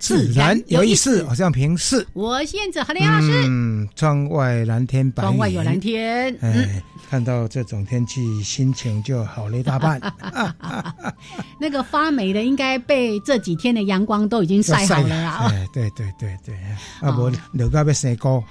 自然有意思。好像平视，我是燕子何林老师。嗯，窗外蓝天白窗外有蓝天。哎，看到这种天气，心情就好了一大半。那个发霉的，应该被这几天的阳光都已经晒好了啊。哎，对对对对，啊不，楼高被晒高。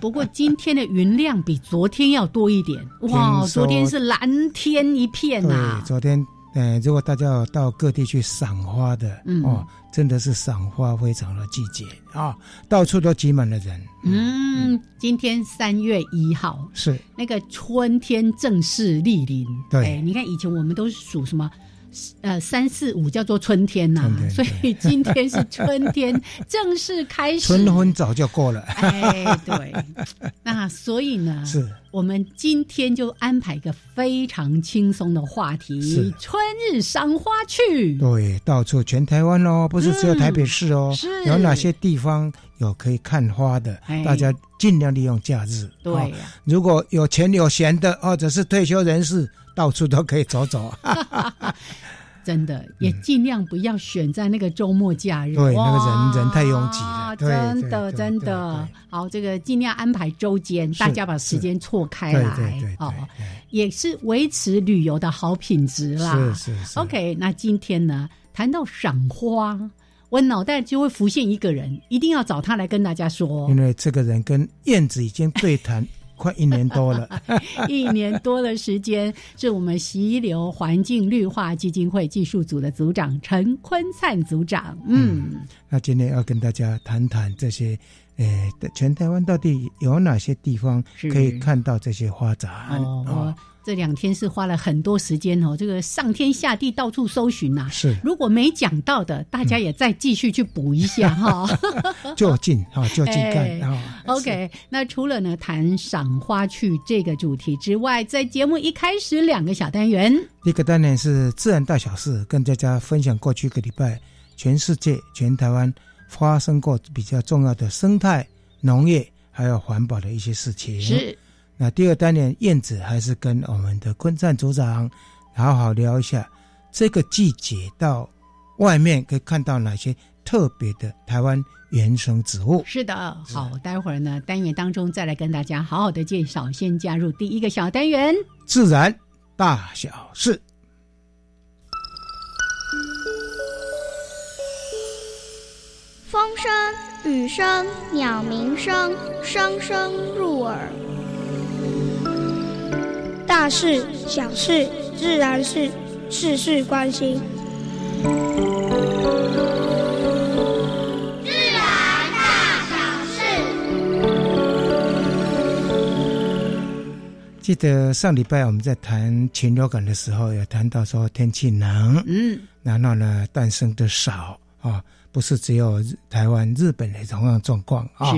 不过今天的云量比昨天要多一点。哇，昨天是蓝天一片呐。昨天，呃，如果大家到各地去赏花的，嗯哦，真的是赏花非常的季节啊，到处都挤满了人。嗯，今天三月一号是那个春天正式莅临。对，你看以前我们都是属什么？呃，三四五叫做春天呐，所以 今天是春天 正式开始。春分早就过了。哎，对。那所以呢，是我们今天就安排一个非常轻松的话题：春日赏花去。对，到处全台湾哦，不是只有台北市哦。是。有哪些地方有可以看花的？大家尽量利用假日。对呀。如果有钱有闲的，或者是退休人士。到处都可以走走，真的也尽量不要选在那个周末假日，对，那个人人太拥挤了，真的真的。好，这个尽量安排周间，大家把时间错开来，哦，也是维持旅游的好品质啦。是是是。OK，那今天呢，谈到赏花，我脑袋就会浮现一个人，一定要找他来跟大家说，因为这个人跟燕子已经对谈。快一年多了，一年多的时间，是我们溪流环境绿化基金会技术组的组长陈坤灿组长。嗯，那今天要跟大家谈谈这些，呃，全台湾到底有哪些地方可以看到这些花展？哦。这两天是花了很多时间哦，这个上天下地到处搜寻呐。是，如果没讲到的，大家也再继续去补一下哈。就近哈，就近干啊。OK，那除了呢谈赏花去这个主题之外，在节目一开始两个小单元，一个单元是自然大小事，跟大家分享过去一个礼拜全世界、全台湾发生过比较重要的生态、农业还有环保的一些事情。是。那第二单元，燕子还是跟我们的昆赞组长好好聊一下，这个季节到外面可以看到哪些特别的台湾原生植物？是的，好，待会儿呢单元当中再来跟大家好好的介绍。先加入第一个小单元，自然大小事，风声、雨声、鸟鸣声，声声入耳。大事小事自然是事事关心。自然大小事。记得上礼拜我们在谈禽流感的时候，有谈到说天气冷，嗯，然后呢诞生的少啊，不是只有台湾、日本的同样状况啊，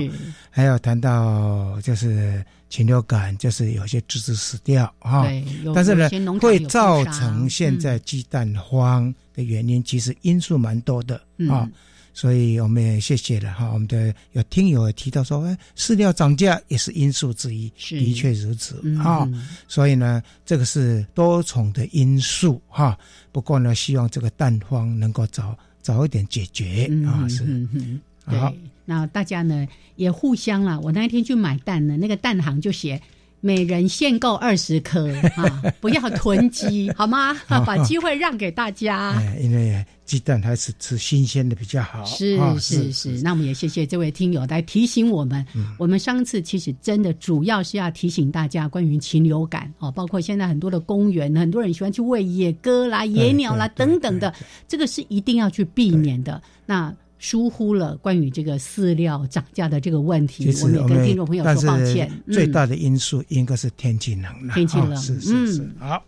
还有谈到就是。禽流感就是有些枝子死掉啊，但是呢，会造成现在鸡蛋荒的原因，其实因素蛮多的啊，所以我们也谢谢了哈。我们的有听友提到说，哎，饲料涨价也是因素之一，的确如此啊。所以呢，这个是多重的因素哈。不过呢，希望这个蛋荒能够早早一点解决啊，是。对，那大家呢也互相啦。我那一天去买蛋呢，那个蛋行就写每人限购二十颗啊，不要囤积，好吗？把机会让给大家。哎，因为鸡蛋还是吃新鲜的比较好。是是是，那我们也谢谢这位听友来提醒我们。我们上次其实真的主要是要提醒大家关于禽流感哦，包括现在很多的公园，很多人喜欢去喂野鸽啦、野鸟啦等等的，这个是一定要去避免的。那。疏忽了关于这个饲料涨价的这个问题，我们也跟听众朋友说抱歉。最大的因素应该是天气冷了，天气冷是是是。好，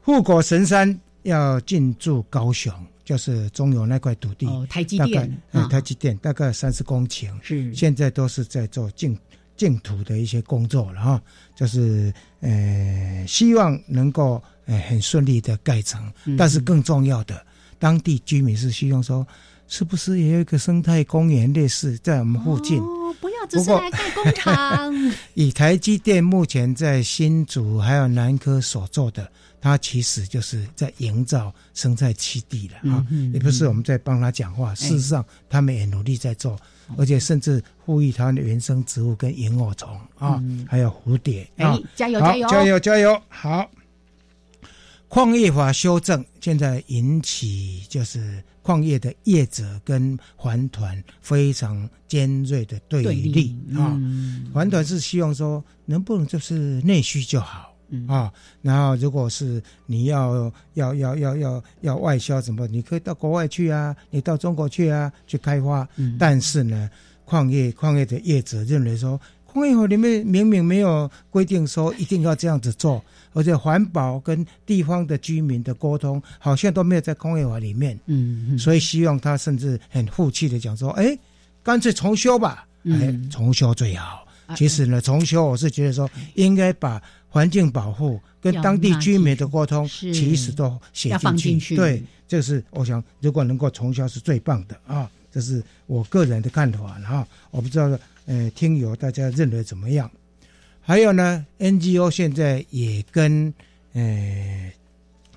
护国神山要进驻高雄，就是中油那块土地，哦台积电，台积电大概三十公顷，是。现在都是在做净净土的一些工作了哈，就是呃希望能够呃很顺利的盖成，但是更重要的，当地居民是希望说。是不是也有一个生态公园类似在我们附近？哦，不要只是来盖工厂。以台积电目前在新竹还有南科所做的，它其实就是在营造生态基地了啊！也不是我们在帮他讲话，事实上他们也努力在做，而且甚至呼吁它的原生植物跟萤火虫啊，还有蝴蝶啊，加油加油加油加油！好，矿业法修正现在引起就是。矿业的业者跟环团非常尖锐的对立啊，环团是希望说能不能就是内需就好啊，然后如果是你要要要要要要外销什么，你可以到国外去啊，你到中国去啊去开发，但是呢，矿业矿业的业者认为说，矿业法里面明明没有规定说一定要这样子做。而且环保跟地方的居民的沟通，好像都没有在工业法里面。嗯，所以希望他甚至很负气的讲说：“哎，干脆重修吧，哎，重修最好。”其实呢，重修我是觉得说，应该把环境保护跟当地居民的沟通，其实都写进去。对，这是我想，如果能够重修是最棒的啊！这是我个人的看法哈。我不知道，呃，听友大家认为怎么样？还有呢，NGO 现在也跟呃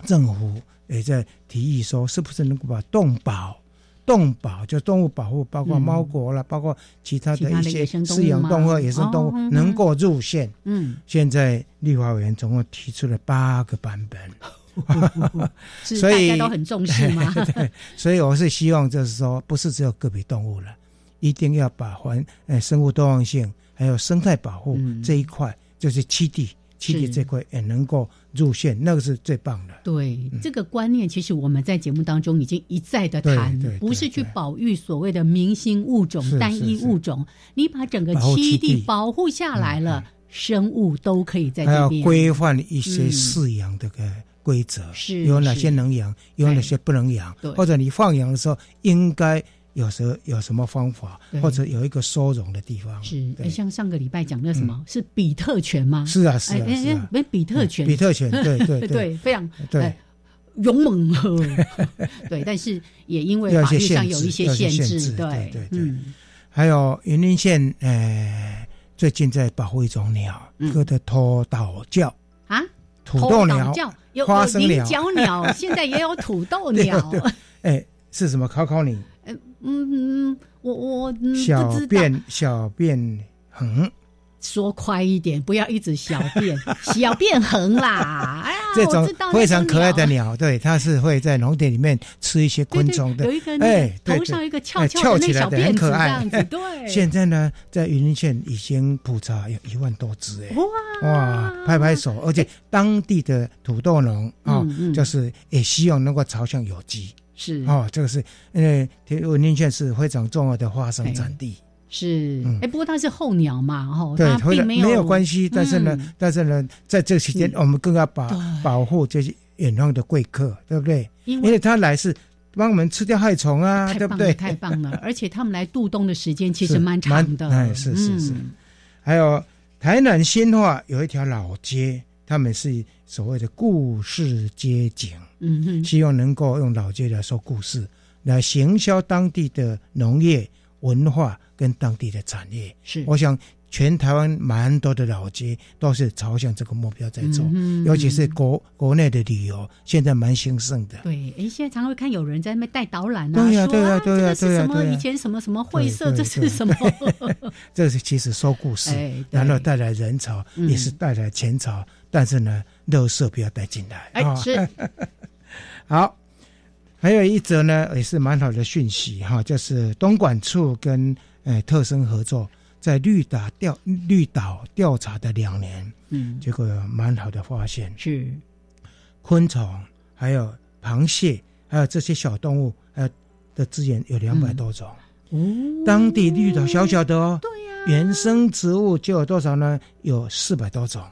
政府也在提议说，是不是能够把动保、动保就动物保护，包括猫狗了，包括其他的一些饲养动物、野生动物，能够入线。嗯，现在立法委员总共提出了八个版本，所以大家都很重视嘛？对，所以我是希望就是说，不是只有个别动物了，一定要把环呃生物多样性。还有生态保护这一块，就是七地，七地这块也能够入线，那个是最棒的。对这个观念，其实我们在节目当中已经一再的谈，不是去保育所谓的明星物种、单一物种，你把整个七地保护下来了，生物都可以在这边。规范一些饲养的个规则，是有哪些能养，有哪些不能养，或者你放养的时候应该。有时候有什么方法，或者有一个收容的地方？是，像上个礼拜讲的什么？是比特犬吗？是啊，是啊，没比特犬，比特犬，对对 对，非常对。勇猛，对，但是也因为法律上有一些限制，对对对。还有云林县，呃，最近在保护一种鸟，一个的土豆鸟啊，土豆鸟，有花生鸟，角鸟，现在也有土豆鸟，哎，是什么？考考你。嗯嗯，我我小便小便横，说快一点，不要一直小便小便横啦！这种非常可爱的鸟，对，它是会在农田里面吃一些昆虫的。有一个哎，头上一个翘翘起来的很可爱。对，现在呢，在云林县已经普查有一万多只哎，哇哇，拍拍手！而且当地的土豆农啊，就是也希望能够朝向有机。是哦，这个是因为云林县是非常重要的花生产地。是，哎，不过它是候鸟嘛，哈，对，并没有没有关系。但是呢，但是呢，在这期间，我们更要保保护这些远方的贵客，对不对？因为他来是帮我们吃掉害虫啊，对不对？太棒了！而且他们来度冬的时间其实蛮长的。哎，是是是。还有台南新化有一条老街，他们是所谓的故事街景。嗯哼，希望能够用老街来说故事，来行销当地的农业文化跟当地的产业。是，我想全台湾蛮多的老街都是朝向这个目标在做，尤其是国国内的旅游，现在蛮兴盛的。对，哎，现在常会看有人在那边带导览啊，对呀，对呀，对呀，对呀，什么以前什么什么会社，这是什么？这是其实说故事，然后带来人潮，也是带来钱潮，但是呢，乐色不要带进来。哎，是。好，还有一则呢，也是蛮好的讯息哈，就是东莞处跟呃特生合作。在绿岛调绿岛调查的两年，嗯，结果有蛮好的发现，是昆虫，还有螃蟹，还有这些小动物，还有的资源有两百多种。哦，当地绿岛小小的哦，对呀，原生植物就有多少呢？有四百多种，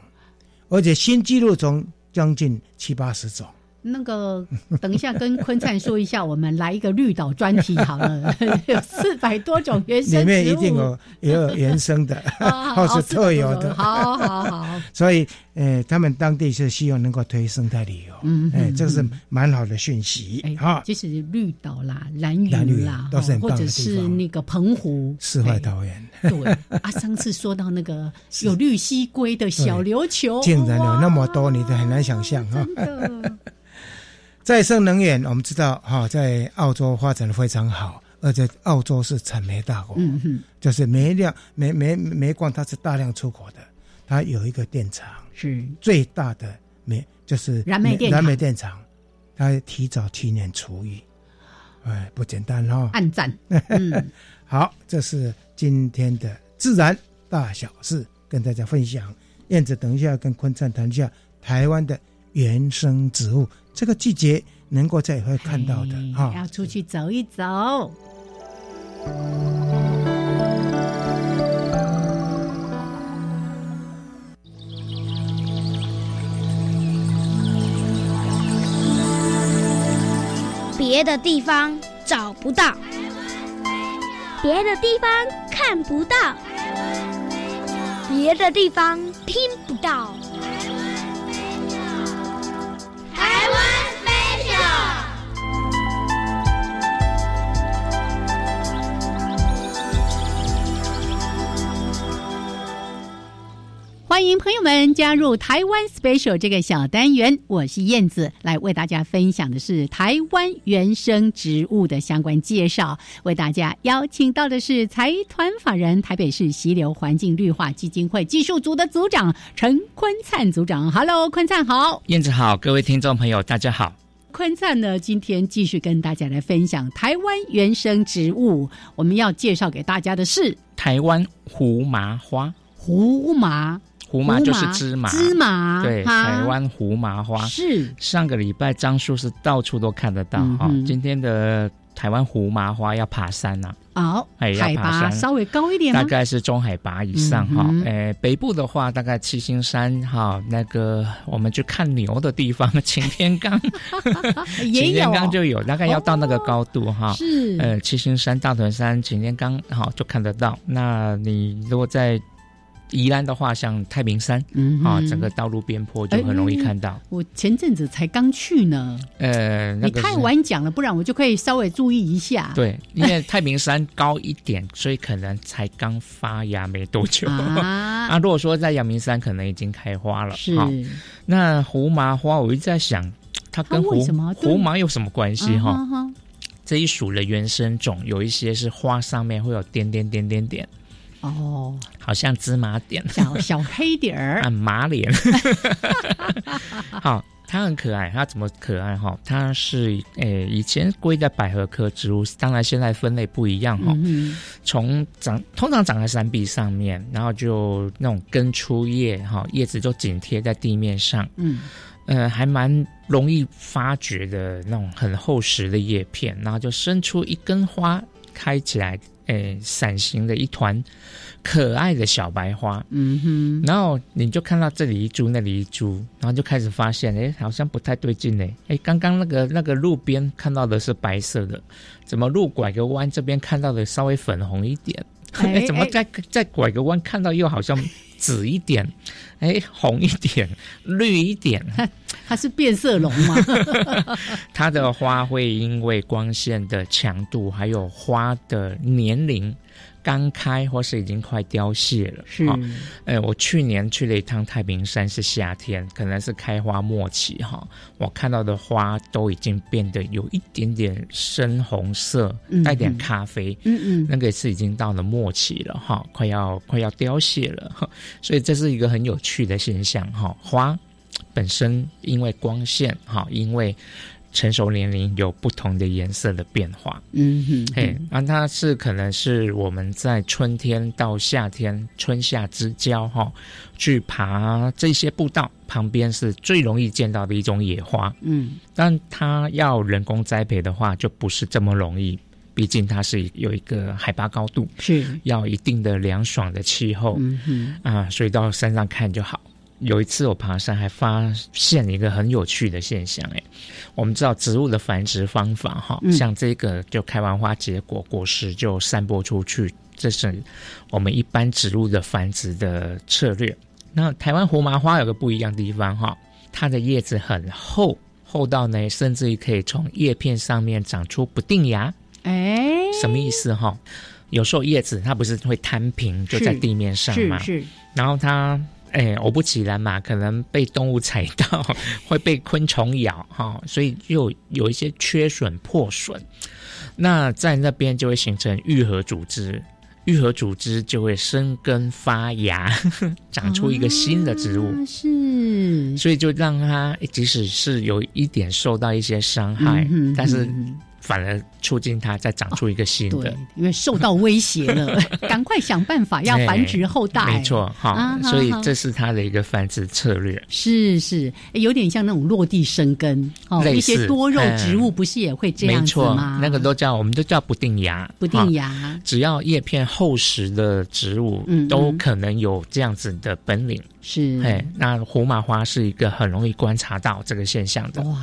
而且新纪录中将近七八十种。那个，等一下跟坤灿说一下，我们来一个绿岛专题好了，有四百多种原生里面一定有也有原生的，或是特有的。好好好。所以，呃，他们当地是希望能够推生态旅游，嗯，哎，这是蛮好的讯息。哎，就是绿岛啦、蓝屿啦，都是很棒的或者是那个澎湖世外桃源。对啊，上次说到那个有绿蜥龟的小琉球，竟然有那么多，你都很难想象哈。再生能源，我们知道哈，在澳洲发展的非常好，而且澳洲是产煤大国，就是煤量煤煤煤矿它是大量出口的，它有一个电厂是。最大的煤，就是燃煤电燃煤电厂，它提早七年除役，哎，不简单哈，暗赞。好，这是今天的自然大小事，跟大家分享。燕子，等一下跟坤灿谈一下台湾的原生植物。这个季节能够在会看到的哈，要出去走一走。别的地方找不到，别的地方看不到，别的地方听不到。Taiwan Special! 欢迎朋友们加入台湾 Special 这个小单元，我是燕子，来为大家分享的是台湾原生植物的相关介绍。为大家邀请到的是财团法人台北市溪流环境绿化基金会技术组的组长陈坤灿组长。Hello，坤灿好，燕子好，各位听众朋友大家好。坤灿呢，今天继续跟大家来分享台湾原生植物，我们要介绍给大家的是台湾胡麻花，胡麻。胡麻就是芝麻，芝麻对，台湾胡麻花。是。上个礼拜樟树是到处都看得到哈。今天的台湾胡麻花要爬山呐，哦，海拔稍微高一点，大概是中海拔以上哈。诶，北部的话大概七星山哈，那个我们去看牛的地方，擎天岗，擎天岗就有，大概要到那个高度哈。是，呃，七星山、大屯山、擎天岗哈就看得到。那你如果在宜兰的话，像太平山，嗯啊，整个道路边坡就很容易看到。我前阵子才刚去呢，呃，你太晚讲了，不然我就可以稍微注意一下。对，因为太平山高一点，所以可能才刚发芽没多久 啊。啊，如果说在阳明山，可能已经开花了。是，那胡麻花，我一直在想，它跟胡胡麻有什么关系？哈，这一属的原生种，有一些是花上面会有点点点点点。哦，好像芝麻点，小小黑点儿 啊，马脸。好，它很可爱。它怎么可爱哈？它是诶，以前归在百合科植物，当然现在分类不一样哈。从长通常长在山壁上面，然后就那种根出叶哈，叶子就紧贴在地面上。嗯，呃，还蛮容易发掘的那种很厚实的叶片，然后就伸出一根花开起来。诶，伞形的一团可爱的小白花，嗯哼，然后你就看到这里一株，那里一株，然后就开始发现，哎，好像不太对劲嘞，哎，刚刚那个那个路边看到的是白色的，怎么路拐个弯这边看到的稍微粉红一点？哎，怎么再再拐个弯看到又好像紫一点？哎，红一点，绿一点。它是变色龙吗？它的花会因为光线的强度，还有花的年龄，刚开或是已经快凋谢了。是，哎，我去年去了一趟太平山，是夏天，可能是开花末期哈。我看到的花都已经变得有一点点深红色，带点咖啡。嗯嗯，那个是已经到了末期了哈，快要快要凋谢了。所以这是一个很有趣的现象哈。花本身因为光线哈，因为成熟年龄有不同的颜色的变化，嗯哼，嘿，那它是可能是我们在春天到夏天春夏之交哈，去爬这些步道旁边是最容易见到的一种野花，嗯，但它要人工栽培的话就不是这么容易，毕竟它是有一个海拔高度，是要一定的凉爽的气候，嗯哼，啊，所以到山上看就好。有一次我爬山，还发现一个很有趣的现象。哎，我们知道植物的繁殖方法，哈，像这个就开完花结果，果实就散播出去，这是我们一般植物的繁殖的策略。那台湾胡麻花有个不一样的地方，哈，它的叶子很厚，厚到呢，甚至于可以从叶片上面长出不定芽。哎，什么意思？哈，有时候叶子它不是会摊平，就在地面上嘛，是，然后它。哎，果不其然嘛，可能被动物踩到，会被昆虫咬哈，所以就有一些缺损破损。那在那边就会形成愈合组织，愈合组织就会生根发芽，长出一个新的植物。是，所以就让它即使是有一点受到一些伤害，但是。反而促进它再长出一个新的，因为受到威胁了，赶快想办法要繁殖后代。没错，哈，所以这是它的一个繁殖策略。是是，有点像那种落地生根哦，一些多肉植物不是也会这样子吗？那个都叫我们都叫不定芽，不定芽。只要叶片厚实的植物，都可能有这样子的本领。是，哎，那胡麻花是一个很容易观察到这个现象的。哇。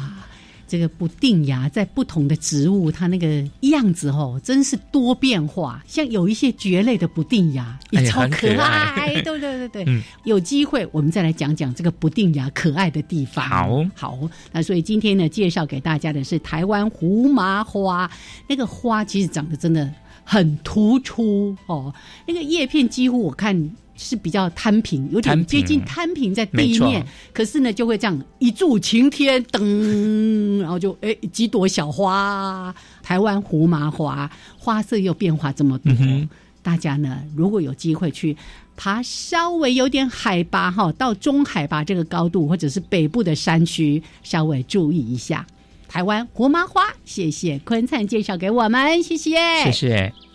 这个不定芽在不同的植物，它那个样子哦，真是多变化。像有一些蕨类的不定芽也超可爱，对对对对。有机会我们再来讲讲这个不定芽可爱的地方。好，好。那所以今天呢，介绍给大家的是台湾胡麻花。那个花其实长得真的很突出哦，那个叶片几乎我看。是比较摊平，有点接近摊平在地面，可是呢，就会这样一柱擎天，噔，然后就哎几朵小花，台湾胡麻花，花色又变化这么多。大家呢，如果有机会去爬稍微有点海拔哈，到中海拔这个高度，或者是北部的山区，稍微注意一下台湾胡麻花。谢谢坤灿介绍给我们，谢谢，谢谢。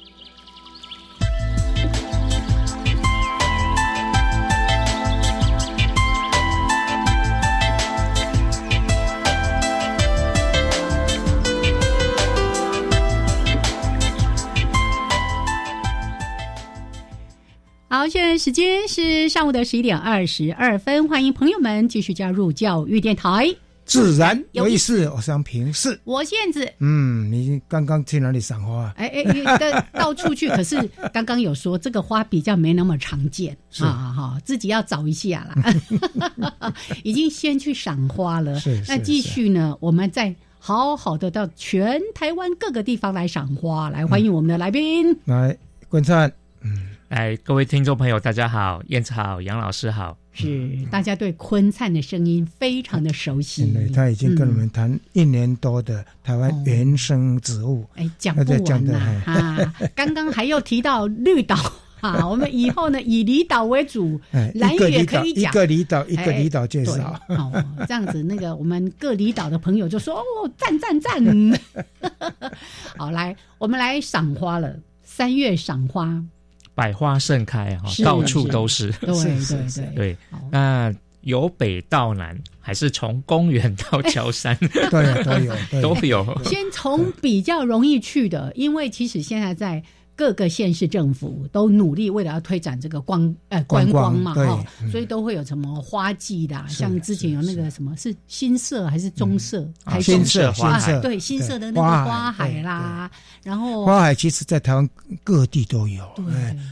好，现在时间是上午的十一点二十二分，欢迎朋友们继续加入教育电台。自然有意思，我想平视。我现在，嗯，你刚刚去哪里赏花？哎哎，到到处去，可是刚刚有说这个花比较没那么常见啊，哈，自己要找一下啦。已经先去赏花了，是那继续呢？我们再好好的到全台湾各个地方来赏花，来欢迎我们的来宾，来观察，嗯。哎，各位听众朋友，大家好，燕子好，杨老师好，是。大家对坤灿的声音非常的熟悉，他已经跟我们谈一年多的台湾原生植物，哎，讲不完了啊！刚刚还有提到绿岛啊，我们以后呢以离岛为主，蓝屿可以讲。一个离岛一个离岛介绍，哦，这样子那个我们各离岛的朋友就说哦，赞赞赞，好，来我们来赏花了，三月赏花。百花盛开哈，到处都是。对对对对。那由北到南，还是从公园到桥山，对都有 都有。先从比较容易去的，因为其实现在在。各个县市政府都努力为了要推展这个光呃观光嘛哈，所以都会有什么花季的，像之前有那个什么是新社还是棕社，新社花海。对新社的那个花海啦，然后花海其实在台湾各地都有，对，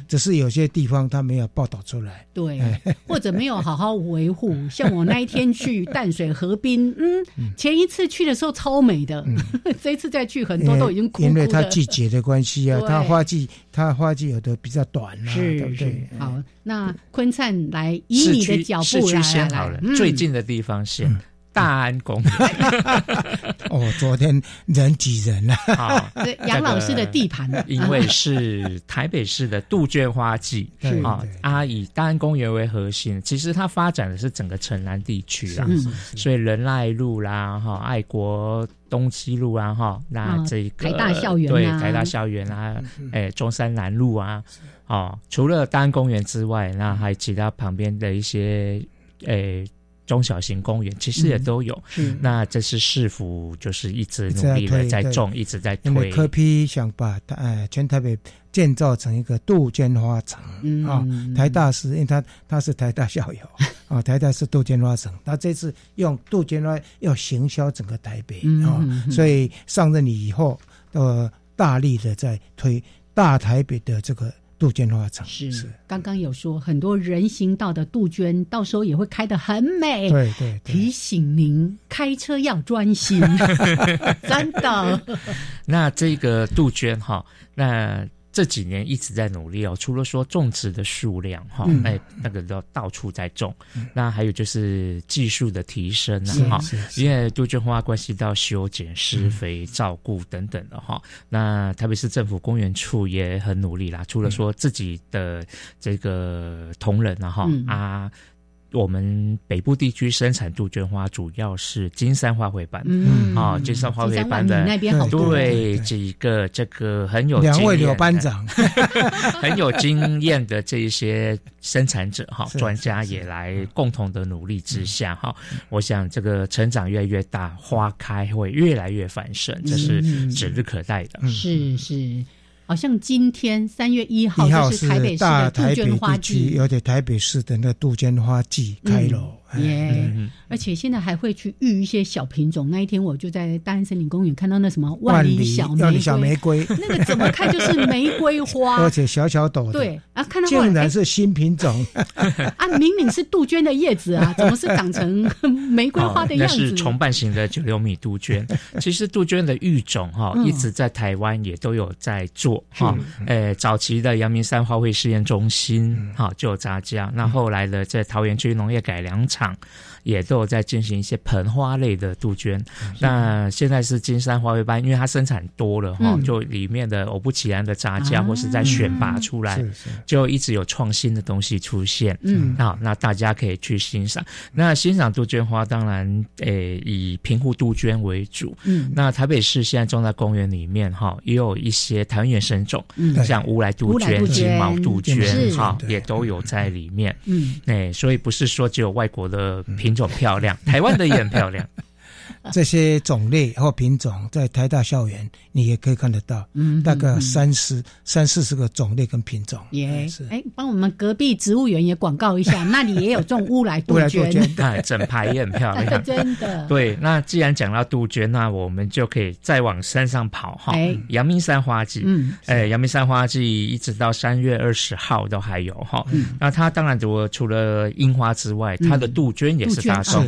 只是有些地方它没有报道出来，对，或者没有好好维护。像我那一天去淡水河滨，嗯，前一次去的时候超美的，这一次再去很多都已经枯枯因为它季节的关系啊，它花季。季它花季有的比较短啊，对不对？好，那坤灿来以你的脚步来来来，最近的地方先。大安公园。哦，昨天人挤人了。好，杨老师的地盘，因为是台北市的杜鹃花季啊，啊，以大安公园为核心，其实它发展的是整个城南地区啦，所以仁爱路啦，哈，爱国东西路啊，哈，那这个台大校园对台大校园啊，哎，中山南路啊，哦，除了大安公园之外，那还其他旁边的一些，诶。中小型公园其实也都有，那这是市府就是一直努力的在种，一直在推。科批想把呃全台北建造成一个杜鹃花城啊，台大是因为他他是台大校友 啊，台大是杜鹃花城，他这次用杜鹃花要行销整个台北啊，所以上任以后呃大力的在推大台北的这个。杜鹃花城是刚刚有说很多人行道的杜鹃，到时候也会开得很美。对对，提醒您开车要专心，真的。那这个杜鹃哈，那。这几年一直在努力哦，除了说种植的数量哈，哎，那个都到处在种，那还有就是技术的提升啊，哈，因为杜鹃花关系到修剪、施肥、照顾等等的哈。那特别是政府公园处也很努力啦，除了说自己的这个同仁啊哈啊。我们北部地区生产杜鹃花主要是金山花卉班，嗯。啊，金山花卉班的那边好多。对几个这个很有两位刘班长。很有经验的这一些生产者哈，专家也来共同的努力之下哈，我想这个成长越来越大，花开会越来越繁盛，这是指日可待的。是是。好像今天三月一号就是台北市的杜鹃花季，有点台北市的那杜鹃花季开了。耶！而且现在还会去育一些小品种。那一天我就在大安森林公园看到那什么万里小玫瑰，那个怎么看就是玫瑰花，而且小小朵。对啊，看到竟然是新品种啊！明明是杜鹃的叶子啊，怎么是长成玫瑰花的样子？那是重瓣型的九六米杜鹃。其实杜鹃的育种哈，一直在台湾也都有在做哈。呃，早期的阳明山花卉试验中心哈就有杂交，那后来的在桃园区农业改良场。场也都有在进行一些盆花类的杜鹃。那现在是金山花卉班，因为它生产多了哈，就里面的偶不其然的杂交或是在选拔出来，就一直有创新的东西出现。嗯，好，那大家可以去欣赏。那欣赏杜鹃花，当然诶以平湖杜鹃为主。嗯，那台北市现在种在公园里面哈，也有一些台湾原生种，像乌来杜鹃、金毛杜鹃哈，也都有在里面。嗯，哎，所以不是说只有外国的品品种漂亮，台湾的也很漂亮。这些种类或品种在台大校园，你也可以看得到，嗯，大概三十三四十个种类跟品种。也是，哎，帮我们隔壁植物园也广告一下，那里也有种乌来杜鹃，哎，整排也很漂亮，真的。对，那既然讲到杜鹃，那我们就可以再往山上跑哈。阳明山花季，嗯，哎，阳明山花季一直到三月二十号都还有哈。那它当然除除了樱花之外，它的杜鹃也是大众，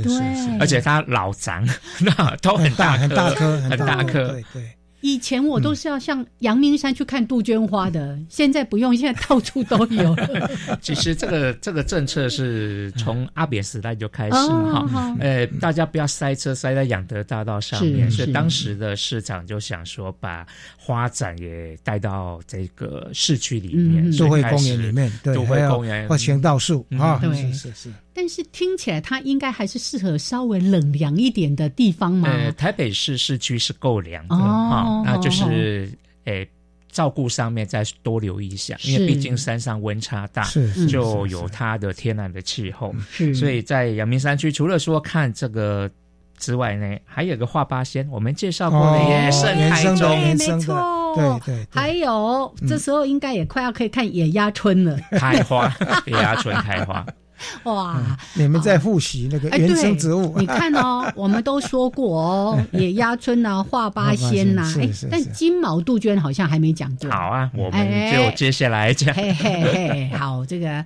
而且它老长。那都很大很大颗很大颗，对对。以前我都是要向阳明山去看杜鹃花的，现在不用，现在到处都有。其实这个这个政策是从阿扁时代就开始哈，呃，大家不要塞车塞在养德大道上面，所以当时的市长就想说把花展也带到这个市区里面，都会公园里面，都会公园。或行道树啊，对。是是。但是听起来它应该还是适合稍微冷凉一点的地方嘛。呃，台北市市区是够凉的哈，那就是诶，照顾上面再多留意一下，因为毕竟山上温差大，就有它的天然的气候。是，所以在阳明山区，除了说看这个之外呢，还有个画八仙，我们介绍过的野生台中，没错，对对。还有这时候应该也快要可以看野鸭春了，开花，野鸭春开花。哇！你们在复习那个原生植物？你看哦，我们都说过哦，野鸭春呐，画八仙呐，哎，但金毛杜鹃好像还没讲过。好啊，我们就接下来讲。嘿嘿嘿，好，这个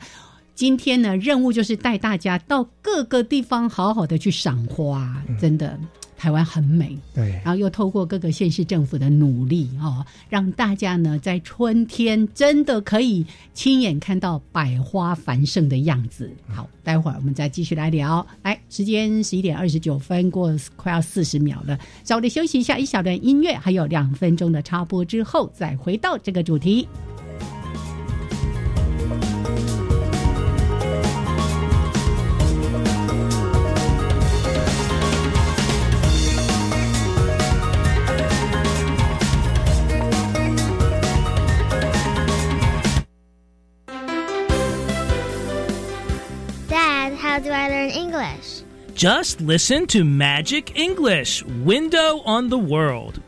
今天呢，任务就是带大家到各个地方好好的去赏花，真的。台湾很美，对，然后又透过各个县市政府的努力哦，让大家呢在春天真的可以亲眼看到百花繁盛的样子。好，待会儿我们再继续来聊。来，时间十一点二十九分过，快要四十秒了，稍微休息一下，一小段音乐，还有两分钟的插播之后，再回到这个主题。do I learn English? Just listen to Magic English Window on the World.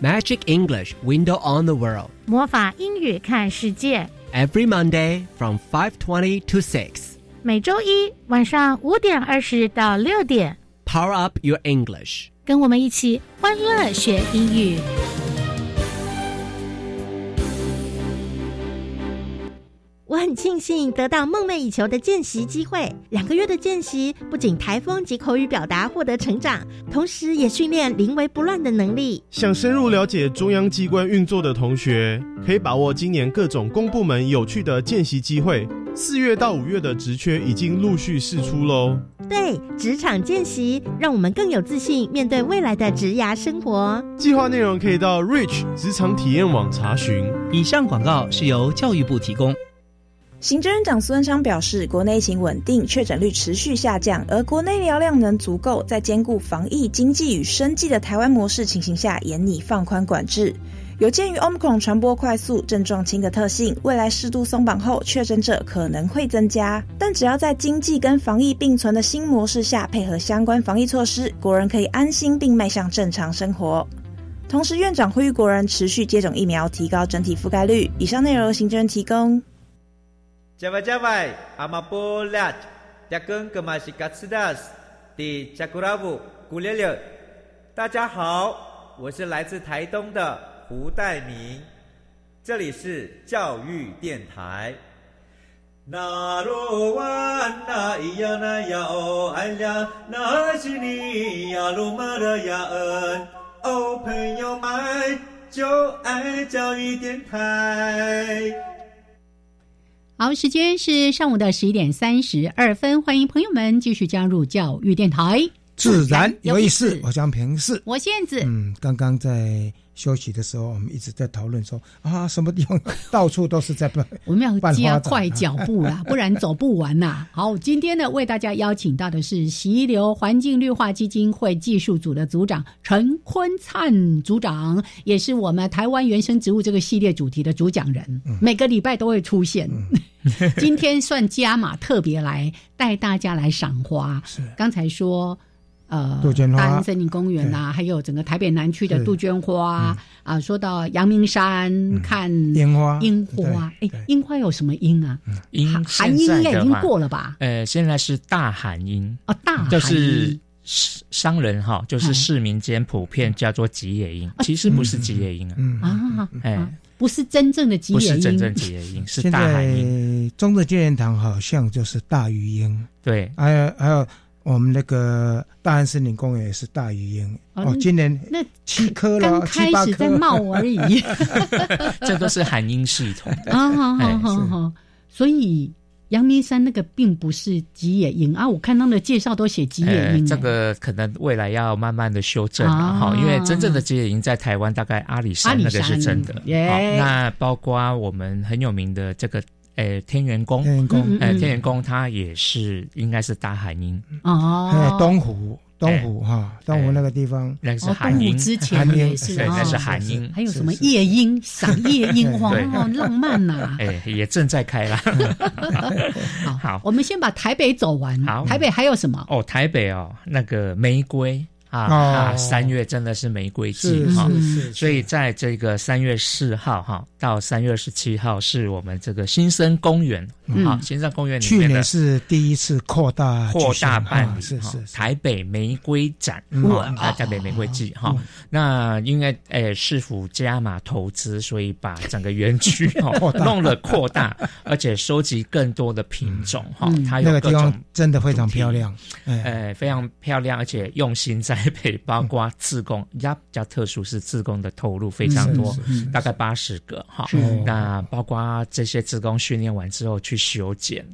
Magic English Window on the World. 魔法英语看世界。Every Monday from 5:20 to 6. 每周一晚上五点二十到六点。Power up your English. 跟我们一起欢乐学英语。 我很庆幸得到梦寐以求的见习机会。两个月的见习，不仅台风及口语表达获得成长，同时也训练临危不乱的能力。想深入了解中央机关运作的同学，可以把握今年各种公部门有趣的见习机会。四月到五月的职缺已经陆续释出喽。对，职场见习让我们更有自信面对未来的职涯生活。计划内容可以到 Rich 职场体验网查询。以上广告是由教育部提供。行政院长苏文昌表示，国内疫情稳定，确诊率持续下降，而国内疗量能足够，在兼顾防疫、经济与生计的台湾模式情形下，严拟放宽管制。有鉴于 Omicron 传播快速、症状轻的特性，未来适度松绑后，确诊者可能会增加。但只要在经济跟防疫并存的新模式下，配合相关防疫措施，国人可以安心并迈向正常生活。同时，院长呼吁国人持续接种疫苗，提高整体覆盖率。以上内容由，行政提供。加外加外，阿玛波拉，加根格玛西卡斯达斯，迪加古拉布古列列。大家好，我是来自台东的胡代明，这里是教育电台。那罗哇那咿呀那呀哦哎呀，那是你呀鲁玛的呀恩，哦朋友们就爱教育电台。好，时间是上午的十一点三十二分，欢迎朋友们继续加入教育电台，自然有意思。我将平视，我现子。嗯，刚刚在。休息的时候，我们一直在讨论说啊，什么地方到处都是在办，我们要加快脚步啦，不然走不完呐。好，今天呢，为大家邀请到的是溪流环境绿化基金会技术组的组长陈坤灿组长，也是我们台湾原生植物这个系列主题的主讲人，每个礼拜都会出现。今天算加码，特别来带大家来赏花。是。刚才说。呃，大安森林公园呐，还有整个台北南区的杜鹃花啊。说到阳明山看樱花，樱花，哎，樱花有什么樱啊？樱寒樱应该已经过了吧？呃，现在是大寒樱。哦，大就是商人哈，就是市民间普遍叫做吉野樱，其实不是吉野樱啊，啊，哎，不是真正的吉野樱，不是真正吉野樱，是大海樱。中的纪念堂好像就是大鱼樱，对，还有还有。我们那个大安森林公园也是大鱼鹰。哦，今年那七颗了，七八颗在冒而已，这都是含鹰系统啊，好好好好，所以阳明山那个并不是吉野樱啊，我看他们的介绍都写吉野鹰，这个可能未来要慢慢的修正了，哈，因为真正的吉野樱在台湾大概阿里山那个是真的，那包括我们很有名的这个。诶，天元宫，天元宫，诶，天元宫，它也是应该是大海鹰哦。还有东湖，东湖哈，东湖那个地方那是寒鹰，之前也是，那是寒鹰。还有什么夜莺，赏夜莺 花，浪漫呐。哎，也正在开啦。好，好，我们先把台北走完。好，台北还有什么？哦，台北哦，那个玫瑰。啊，三月真的是玫瑰季哈，所以在这个三月四号哈到三月二十七号是我们这个新生公园好，新山公园去年是第一次扩大扩大办理，是是台北玫瑰展，啊，台北玫瑰季哈。那因为诶市府加码投资，所以把整个园区 哈弄了扩大，而且收集更多的品种哈。它有各种真的非常漂亮，诶，非常漂亮，而且用心栽培，包括自贡，家比较特殊是自贡的投入非常多，大概八十个哈。那包括这些自贡训练完之后去修剪。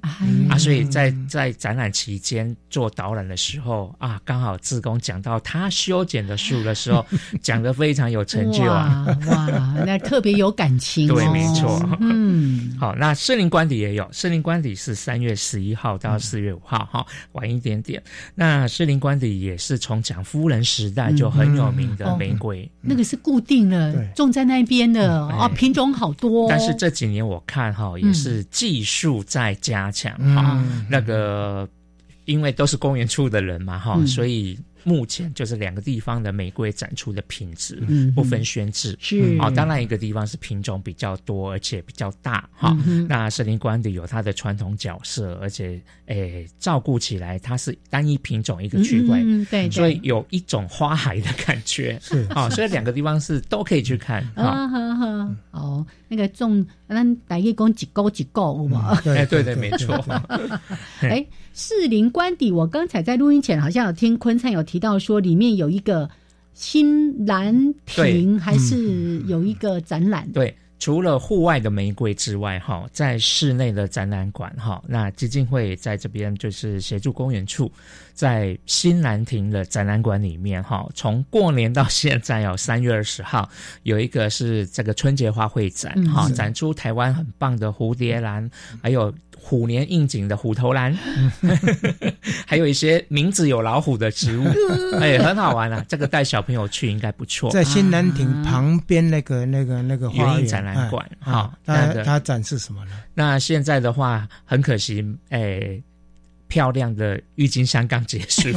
啊，所以在在展览期间做导览的时候啊，刚好志工讲到他修剪的树的时候，讲的非常有成就啊，哇，那特别有感情，对，没错，嗯，好，那森林官邸也有，森林官邸是三月十一号到四月五号，哈，晚一点点。那森林官邸也是从蒋夫人时代就很有名的玫瑰，那个是固定的，种在那边的啊，品种好多。但是这几年我看哈，也是技术在加强哈，那个因为都是公园处的人嘛哈，所以。目前就是两个地方的玫瑰展出的品质不分宣制，是啊，当然一个地方是品种比较多，而且比较大哈。那森林官邸有它的传统角色，而且诶照顾起来它是单一品种一个区块，对，所以有一种花海的感觉，是啊，所以两个地方是都可以去看啊。哦，那个种咱大一讲几高几高嘛，哎，对对，没错。哎，士林官邸，我刚才在录音前好像有听坤灿有提到说，里面有一个新兰亭，还是有一个展览。对，除了户外的玫瑰之外，哈，在室内的展览馆，哈，那基金会在这边就是协助公园处。在新兰亭的展览馆里面，哈，从过年到现在哦，三月二十号有一个是这个春节花卉展，哈，展出台湾很棒的蝴蝶兰，还有虎年应景的虎头兰，还有一些名字有老虎的植物，哎，很好玩啊！这个带小朋友去应该不错。在新兰亭旁边那个那个那个园艺展览馆，哈，它它展示什么呢？那现在的话，很可惜，哎。漂亮的郁金香刚结束，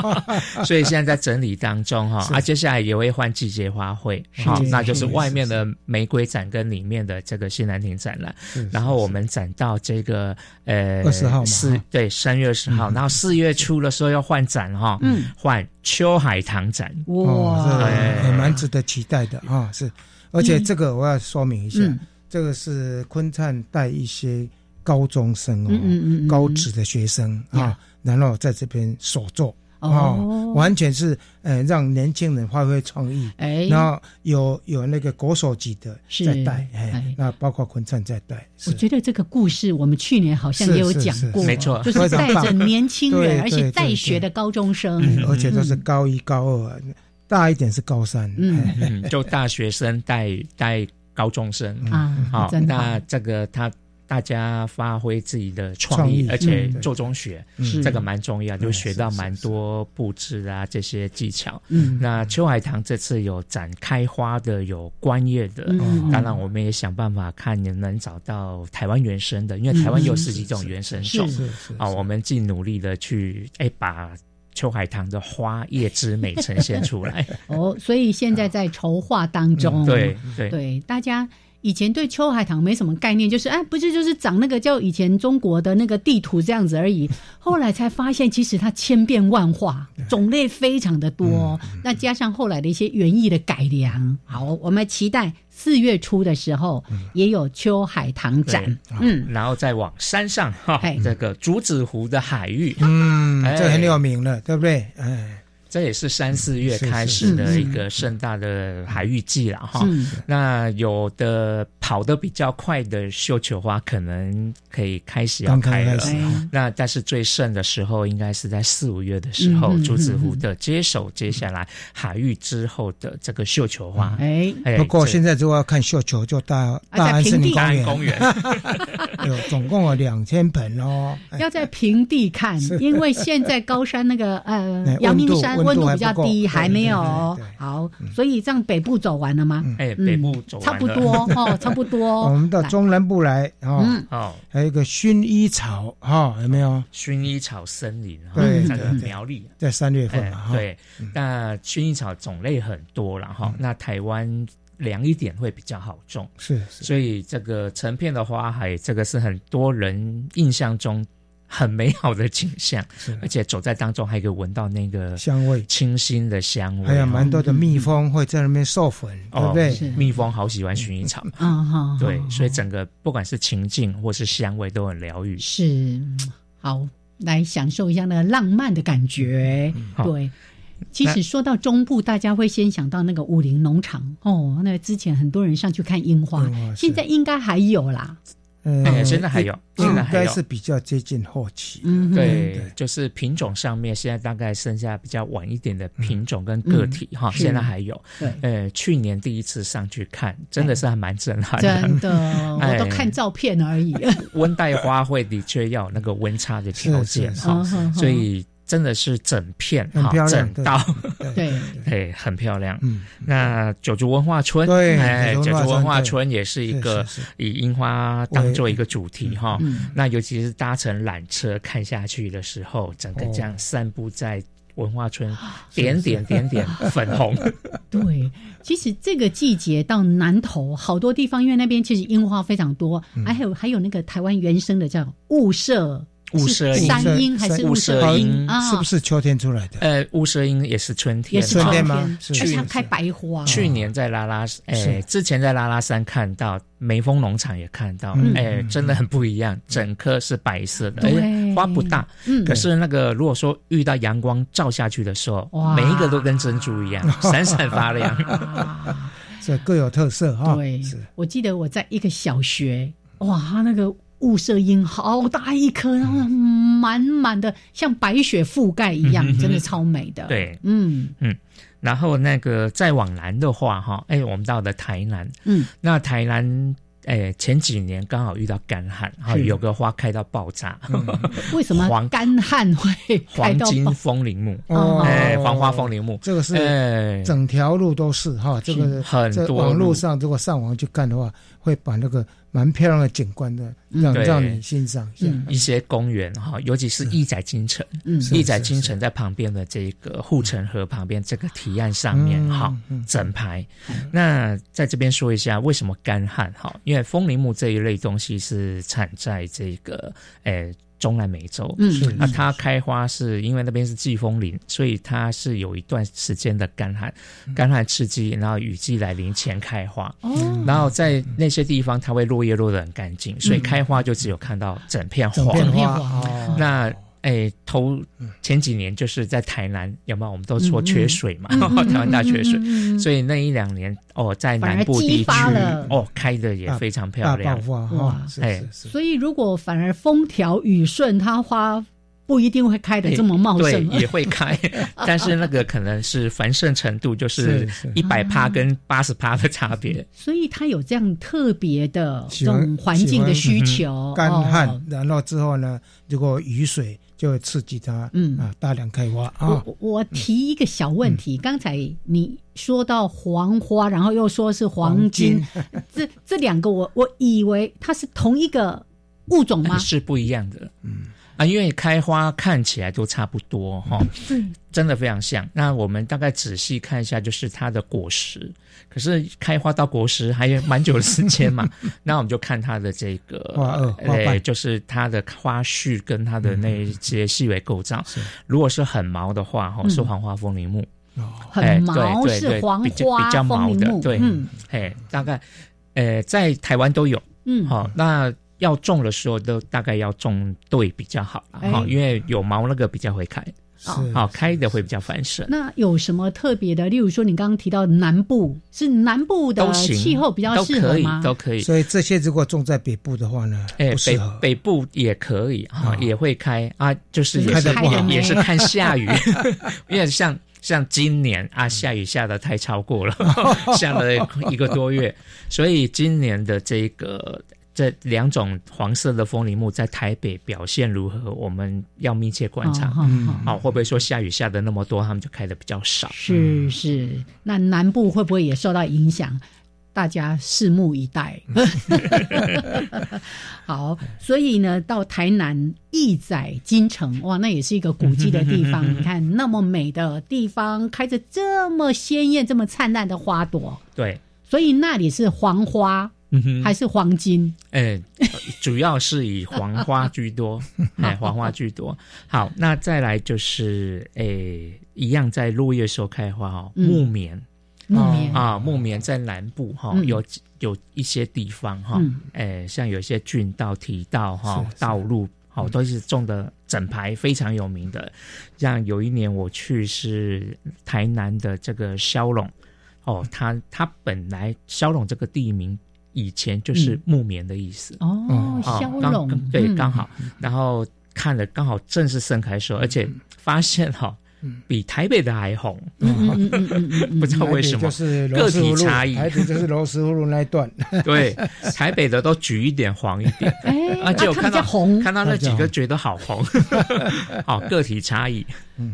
所以现在在整理当中哈，啊，接下来也会换季节花卉，好，那就是外面的玫瑰展跟里面的这个新兰亭展览，然后我们展到这个呃二十号四对三月二十号，然后四月初的时候要换展哈，嗯，换秋海棠展，哇，也蛮值得期待的啊，是，而且这个我要说明一下，这个是昆灿带一些。高中生哦，高职的学生啊，然后在这边所做哦，完全是呃让年轻人发挥创意，哎，然后有有那个国手级的在带，哎，那包括昆灿在带。我觉得这个故事我们去年好像也有讲过，没错，就是带着年轻人，而且在学的高中生，而且都是高一高二，大一点是高三，嗯，就大学生带带高中生。啊，好，那这个他。大家发挥自己的创意，而且做中学，这个蛮重要，就学到蛮多布置啊这些技巧。嗯，那秋海棠这次有展开花的，有观叶的，当然我们也想办法看能不能找到台湾原生的，因为台湾有十几种原生种。啊，我们尽努力的去哎把秋海棠的花叶之美呈现出来。哦，所以现在在筹划当中，对对。对，大家。以前对秋海棠没什么概念，就是哎，不是就是长那个叫以前中国的那个地图这样子而已。后来才发现，其实它千变万化，种类非常的多。那加上后来的一些园艺的改良，好，我们期待四月初的时候也有秋海棠展。嗯，然后再往山上哈，这个竹子湖的海域，嗯，这很有名了，对不对？哎。这也是三四月开始的一个盛大的海域季了哈。那有的跑得比较快的绣球花，可能可以开始要开了。那但是最盛的时候，应该是在四五月的时候，竹子湖的接手接下来海域之后的这个绣球花。哎，不过现在如果要看绣球，就到大安森林公园，有总共有两千盆哦。要在平地看，因为现在高山那个呃 阳明山。温度比较低，还没有好，所以这样北部走完了吗？哎，北部走差不多哦，差不多。我们到中南部来哦，好，还有一个薰衣草哈，有没有？薰衣草森林，对，那个苗栗。在三月份嘛，对，那薰衣草种类很多了哈。那台湾凉一点会比较好种。是，所以这个成片的花海，这个是很多人印象中。很美好的景象，而且走在当中还可以闻到那个香味，清新的香味。还有蛮多的蜜蜂会在那边授粉，对不对？蜜蜂好喜欢薰衣草，嗯对，所以整个不管是情境或是香味都很疗愈。是，好，来享受一下那个浪漫的感觉。对，其实说到中部，大家会先想到那个武林农场哦，那之前很多人上去看樱花，现在应该还有啦。嗯，现在还有，现在还有是比较接近后期。嗯，对，就是品种上面，现在大概剩下比较晚一点的品种跟个体哈，现在还有。对，呃，去年第一次上去看，真的是还蛮震撼的。真的，我都看照片而已。温带花卉的确要那个温差的条件哈，所以。真的是整片哈，整道，对对，很漂亮。嗯，那九族文化村，哎，九族文化村也是一个以樱花当做一个主题哈。那尤其是搭乘缆车看下去的时候，整个这样散布在文化村，点点点点 粉红。对，其实这个季节到南投好多地方，因为那边其实樱花非常多，还有还有那个台湾原生的叫雾社。雾社樱还是雾社樱啊？是不是秋天出来的？呃，雾社樱也是春天，也是春天吗？去年开白花。去年在拉拉，哎，之前在拉拉山看到，梅峰农场也看到，哎，真的很不一样，整棵是白色的，花不大，可是那个如果说遇到阳光照下去的时候，每一个都跟珍珠一样，闪闪发亮，这各有特色哈。对，我记得我在一个小学，哇，那个。雾色樱好大一颗，然后满满的像白雪覆盖一样，真的超美的。对，嗯。嗯。然后那个再往南的话，哈，哎，我们到的台南，嗯，那台南，哎，前几年刚好遇到干旱，哈，有个花开到爆炸。为什么黄干旱会黄金风铃木？哎，黄花风铃木，这个是整条路都是哈，这个很多网络上如果上网去看的话，会把那个。蛮漂亮的景观的，让让你欣赏一下一些公园哈，尤其是义载金城，义载金城在旁边的这个护城河旁边这个提案上面哈，整排。那在这边说一下为什么干旱哈？因为枫林木这一类东西是产在这个诶。中南美洲，嗯，那它开花是因为那边是季风林，所以它是有一段时间的干旱，干旱刺激，然后雨季来临前开花，哦，然后在那些地方它会落叶落得很干净，所以开花就只有看到整片黄，整片黄，那。哎，头前几年就是在台南，有没有？我们都说缺水嘛，台湾大缺水，所以那一两年哦，在南部地区哦，开的也非常漂亮，哇！哎，所以如果反而风调雨顺，它花不一定会开的这么茂盛，也会开，但是那个可能是繁盛程度就是一百趴跟八十趴的差别，所以它有这样特别的这种环境的需求，干旱，然后之后呢，如果雨水。就会刺激它，嗯。啊，大量开花啊。我我提一个小问题，刚才你说到黄花，然后又说是黄金，这这两个我我以为它是同一个物种吗？是不一样的，嗯啊，因为开花看起来都差不多哈，对，真的非常像。那我们大概仔细看一下，就是它的果实。可是开花到果实还有蛮久的时间嘛，那我们就看它的这个，呃，就是它的花序跟它的那些细微构造。如果是很毛的话，哈，是黄花风铃木。很毛是黄花比较毛的，对，嗯，嘿，大概，呃，在台湾都有，嗯，好，那要种的时候都大概要种对比较好了，哈，因为有毛那个比较会开。好开的会比较繁盛。那有什么特别的？例如说，你刚刚提到南部是南部的气候比较适合吗？都可以，所以这些如果种在北部的话呢？哎，北北部也可以哈，也会开啊，就是也是也是看 下雨，因为像像今年啊，下雨下的太超过了，下了一个多月，所以今年的这个。这两种黄色的风铃木在台北表现如何？我们要密切观察。好，会不会说下雨下的那么多，他们就开的比较少？是是，那南部会不会也受到影响？大家拭目以待。好，所以呢，到台南义载金城，哇，那也是一个古迹的地方。你看，那么美的地方，开着这么鲜艳、这么灿烂的花朵。对。所以那里是黄花。还是黄金？哎，主要是以黄花居多，哎，黄花居多。好，那再来就是哎，一样在落叶时候开花哦，木棉，木棉啊，木棉在南部哈，有有一些地方哈，哎，像有一些郡道、提道哈、道路，好都是种的整排非常有名的。像有一年我去是台南的这个骁龙，哦，它它本来骁龙这个地名。以前就是木棉的意思。哦，骁龙对，刚好，然后看了刚好正是盛开时候，而且发现哈，比台北的还红，不知道为什么，就是个体差异，台北就是罗斯福路那一段，对，台北的都橘一点，黄一点，而且我看到红，看到那几个觉得好红，好个体差异，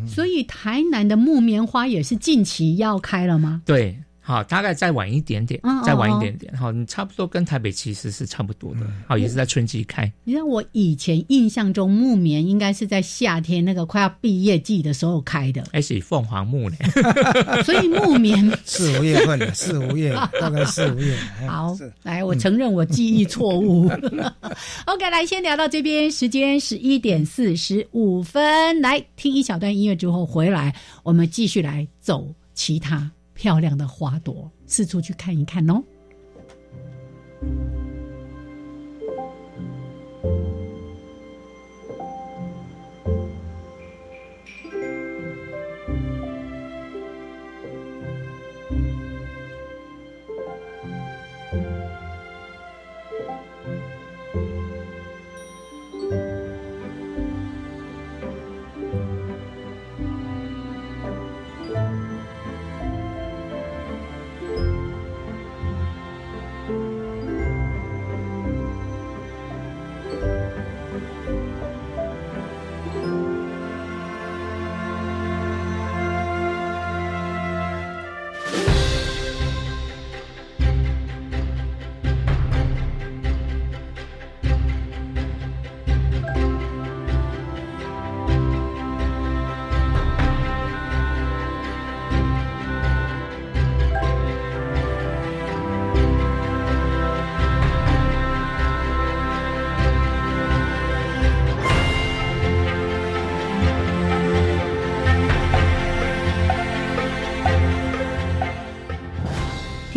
所以台南的木棉花也是近期要开了吗？对。好，大概再晚一点点，再晚一点点。好，你差不多跟台北其实是差不多的。好，也是在春季开。你知道我以前印象中木棉应该是在夏天那个快要毕业季的时候开的。还是凤凰木呢？所以木棉 四五月份的四五月，大概四五月。好，来，我承认我记忆错误。OK，来先聊到这边，时间十一点四十五分，来听一小段音乐之后回来，我们继续来走其他。漂亮的花朵，四处去看一看哦。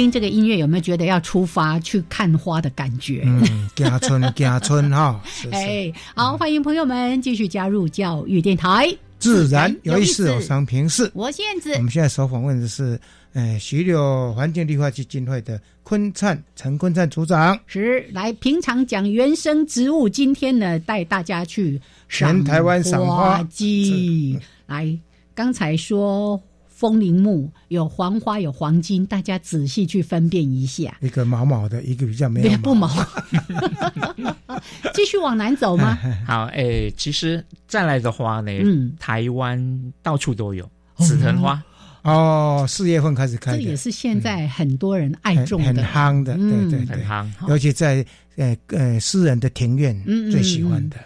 听这个音乐有没有觉得要出发去看花的感觉？嗯，家村 家村哈。哎，好，欢迎朋友们继续加入教育电台，自然有意思，有商平视。我现在我们现在所访问的是，呃，徐柳环境绿化基金会的昆灿陈昆灿组长。是来平常讲原生植物，今天呢带大家去全台湾赏花季。来，刚才说。枫林木有黄花有黄金，大家仔细去分辨一下。一个毛毛的，一个比较没有不毛。继续往南走吗？好，哎，其实再来的花呢，嗯，台湾到处都有紫藤花。哦，四月份开始开，这也是现在很多人爱种的，很夯的，对对很夯。尤其在呃呃私人的庭院，最喜欢的。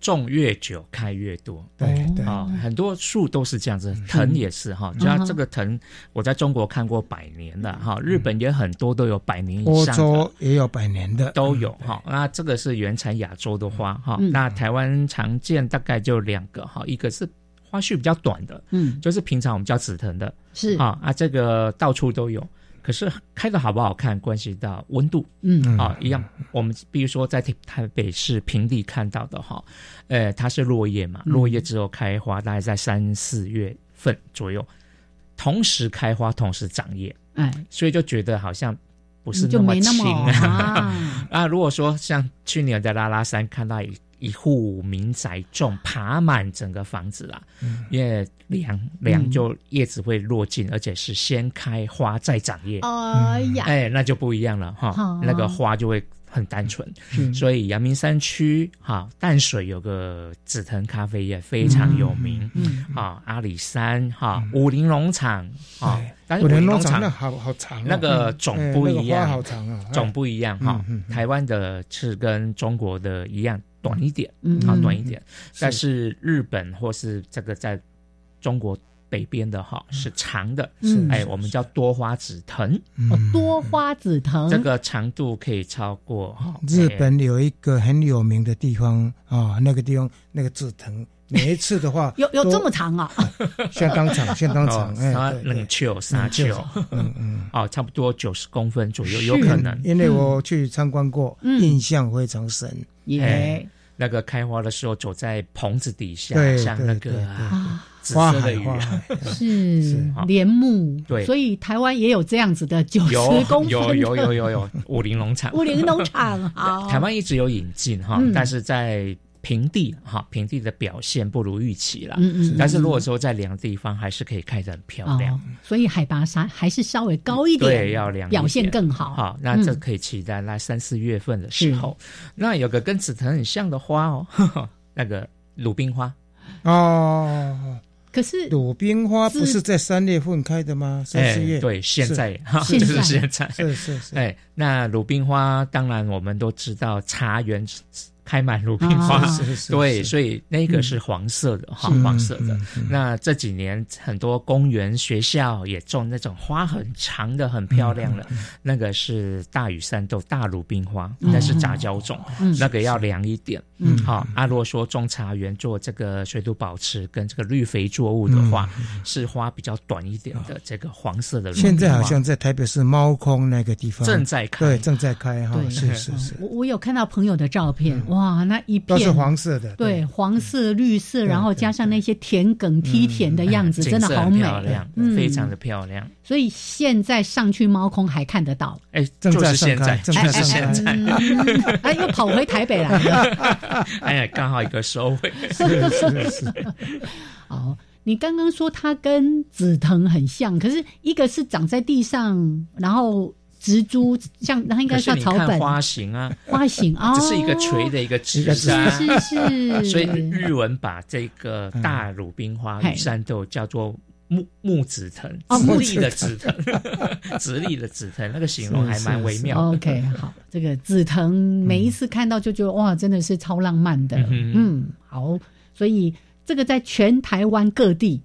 种越久开越多，对对。啊，很多树都是这样子，藤也是哈。就像这个藤，我在中国看过百年的哈，日本也很多都有百年以上，欧洲也有百年的。都有哈。那这个是原产亚洲的花哈，那台湾常见大概就两个哈，一个是。花序比较短的，嗯，就是平常我们叫紫藤的，是啊啊，这个到处都有。可是开的好不好看，关系到温度，嗯啊，一样。我们比如说在台北市平地看到的哈，呃，它是落叶嘛，落叶之后开花，大概在三四月份左右，同时开花，同时长叶，哎，所以就觉得好像不是那么轻啊。啊，如果说像去年在拉拉山看到一。一户民宅种爬满整个房子啦，因为凉凉就叶子会落尽，而且是先开花再长叶。哎呀，哎，那就不一样了哈，那个花就会很单纯。所以阳明山区哈淡水有个紫藤咖啡叶非常有名。嗯，啊阿里山哈武林农场啊，但是武林农场那好好长，那个种不一样，好长啊，种不一样哈。台湾的是跟中国的一样。短一点，嗯，啊短一点，但是日本或是这个在中国北边的哈是长的，嗯。哎，我们叫多花紫藤，哦，多花紫藤，这个长度可以超过哈。日本有一个很有名的地方啊，那个地方那个紫藤，每一次的话 有有这么长啊，相当长，相当长，哎，冷丘沙丘，嗯嗯，哦，差不多九十公分左右，有可能，因为我去参观过，印象非常深，耶。那个开花的时候，走在棚子底下，像那个紫色的鱼，是莲木。对，所以台湾也有这样子的九十公分，有有有有有武林农场，武林农场好。台湾一直有引进哈，但是在。平地哈，平地的表现不如预期了。嗯嗯。但是如果说在凉地方，还是可以开得很漂亮。所以海拔山还是稍微高一点，对，要凉，表现更好。好，那这可以期待那三四月份的时候。那有个跟紫藤很像的花哦，那个鲁冰花。哦。可是鲁冰花不是在三月份开的吗？三四月。对，现在哈就是现在。是是是。哎，那鲁冰花当然我们都知道茶园。开满鲁冰花，对，所以那个是黄色的哈，黄色的。那这几年很多公园、学校也种那种花很长的、很漂亮的，那个是大雨山豆、大鲁冰花，那是杂交种，那个要凉一点。嗯，好。阿若说种茶园做这个水土保持跟这个绿肥作物的话，是花比较短一点的这个黄色的。现在好像在台北市猫空那个地方正在开，对，正在开哈。是是是。我我有看到朋友的照片。哇，那一片都是黄色的，对，黄色、绿色，然后加上那些田埂梯田的样子，真的好美，漂亮，非常的漂亮。所以现在上去猫空还看得到，哎，就是现在，就是现在，哎，又跑回台北来了，哎呀，刚好一个收尾，是是是。哦，你刚刚说它跟紫藤很像，可是一个是长在地上，然后。植株像它应该像草本花型啊，花型啊，这是一个垂的一个枝是是是，所以日文把这个大鲁冰花羽山豆叫做木木紫藤，直立的紫藤，直立的紫藤，那个形容还蛮微妙。OK，好，这个紫藤每一次看到就觉得哇，真的是超浪漫的。嗯，好，所以这个在全台湾各地。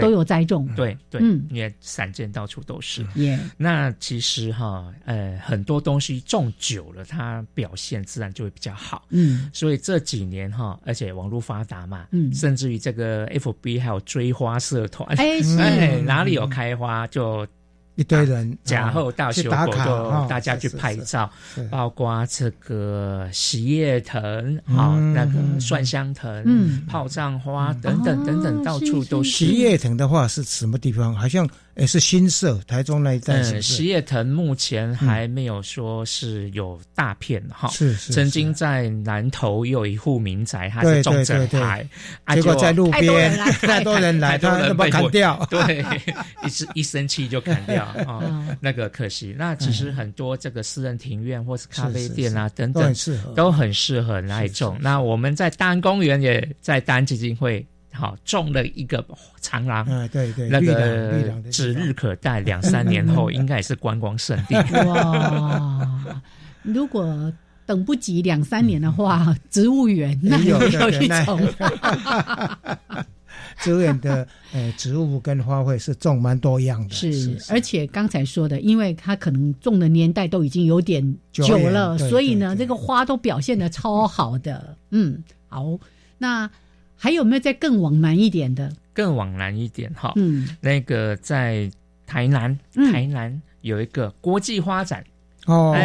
都有栽种，对对，嗯，也散见到处都是。耶，那其实哈，呃，很多东西种久了，它表现自然就会比较好。嗯，所以这几年哈，而且网络发达嘛，嗯，甚至于这个 FB 还有追花社团，哎，哪里有开花就。一堆人，然后到修狗就大家去拍照，包括这个喜叶藤，好那个蒜香藤，嗯，炮仗花等等等等，到处都是。喜叶藤的话是什么地方？好像。也是新社，台中那一带。嗯，石叶藤目前还没有说是有大片哈。是是。曾经在南头有一户民宅，它是种整台，结果在路边 太多人来，他都把砍掉。对，一是一生气就砍掉啊，那个可惜。那其实很多这个私人庭院或是咖啡店啊等等，都很适合来种。那我们在大安公园也在大安基金会。好，种了一个长廊，嗯，对对，那个指日可待，两三年后应该也是观光胜地。哇，如果等不及两三年的话，植物园那有一种。植物园的呃植物跟花卉是种蛮多样的，是，而且刚才说的，因为它可能种的年代都已经有点久了，所以呢，这个花都表现的超好的。嗯，好，那。还有没有再更往南一点的？更往南一点哈，嗯，那个在台南，台南有一个国际花展。哦，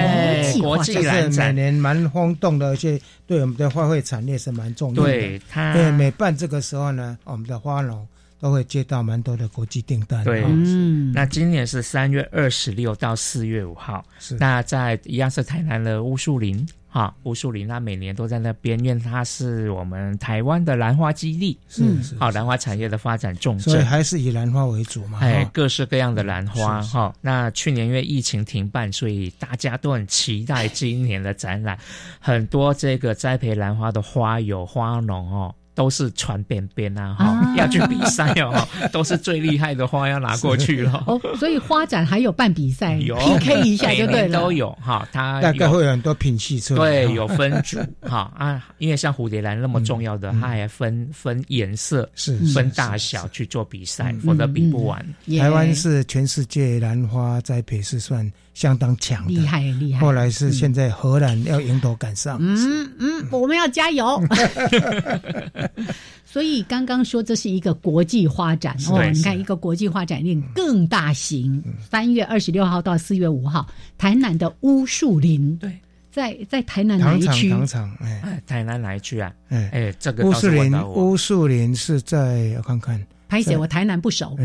国际兰展。每年蛮轰动的，而且对我们的花卉产业是蛮重要的。对，它对每办这个时候呢，我们的花农都会接到蛮多的国际订单。对，嗯，那今年是三月二十六到四月五号，是。那在一样是台南的乌树林。啊，乌树林，它每年都在那边，因为它是我们台湾的兰花基地，是是，好兰花产业的发展重镇，所以还是以兰花为主嘛。哎，各式各样的兰花哈。那去年因为疫情停办，所以大家都很期待今年的展览。很多这个栽培兰花的花友花农哦，都是传边边啊，哈，要去比赛哦，都是最厉害的花要拿过去了。哦，所以花展还有办比赛，有 PK 一下就对了，都有哈。它大概会有很多品系出来，对，有分组哈啊，因为像蝴蝶兰那么重要的，它还分分颜色，是分大小去做比赛，否则比不完。台湾是全世界兰花栽培是算相当强的，厉害厉害。后来是现在荷兰要迎头赶上，嗯嗯，我们要加油。所以刚刚说这是一个国际花展哦，你看一个国际花展令更大型，三月二十六号到四月五号，台南的乌树林，对，在在台南哪一区？糖厂，哎，台南哪一区啊？哎。哎，这个乌树林，乌树林是在我看看，拍写我台南不熟，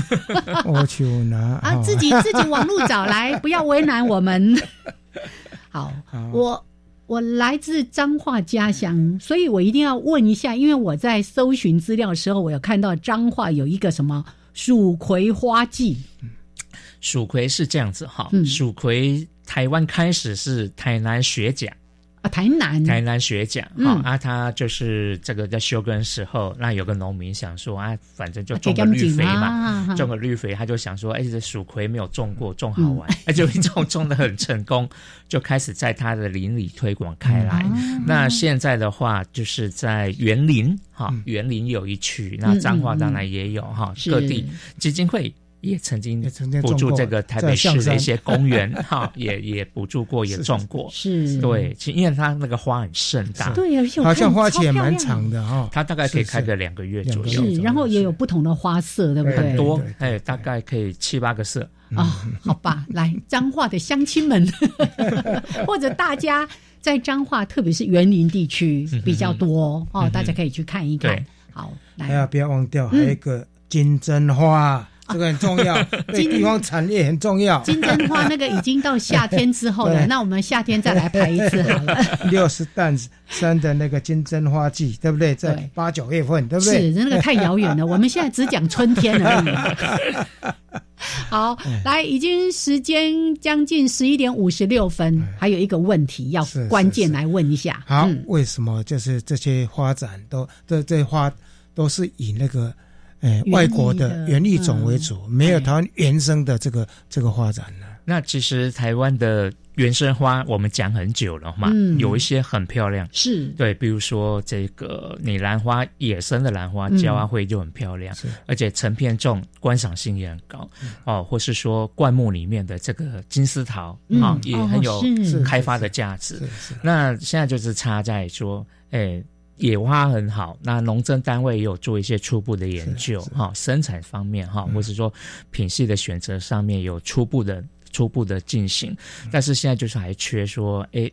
我去拿 啊，自己自己网路找来，不要为难我们。好，我。我来自彰化家乡，所以我一定要问一下，因为我在搜寻资料的时候，我有看到彰化有一个什么蜀葵花季。蜀葵是这样子哈，蜀葵台湾开始是台南学甲。啊，台南。台南学奖啊，啊，他就是这个在休耕时候，那有个农民想说啊，反正就种个绿肥嘛，种个绿肥，他就想说，哎，这蜀葵没有种过，种好玩，哎，就种种的很成功，就开始在他的邻里推广开来。那现在的话，就是在园林哈，园林有一区，那彰化当然也有哈，各地基金会。也曾经补助这个台北市的一些公园，哈，也也补助过，也种过。是，对，因为它那个花很盛大，对，而且好像花期也蛮长的哈。它大概可以开个两个月左右。是，然后也有不同的花色，对不对？很多，哎，大概可以七八个色啊。好吧，来彰化的乡亲们，或者大家在彰化，特别是园林地区比较多哦，大家可以去看一看。好，还要不要忘掉，还有一个金针花。这个很重要，对地方产业很重要。金针花那个已经到夏天之后了，那我们夏天再来排一次好了。六十担山的那个金针花季，对不对？在八九月份，对不对？是那个太遥远了，我们现在只讲春天而已。好，来，已经时间将近十一点五十六分，还有一个问题要关键来问一下。好，为什么就是这些花展都这这花都是以那个？哎，外国的原艺种为主，没有台湾原生的这个这个发展呢。那其实台湾的原生花，我们讲很久了嘛，有一些很漂亮，是对，比如说这个你兰花，野生的兰花，娇花会就很漂亮，而且成片种，观赏性也很高哦。或是说灌木里面的这个金丝桃啊，也很有开发的价值。那现在就是差在说，哎。野花很好，那农政单位也有做一些初步的研究，哈，生产方面哈，或者说品系的选择上面有初步的初步的进行，但是现在就是还缺说，哎，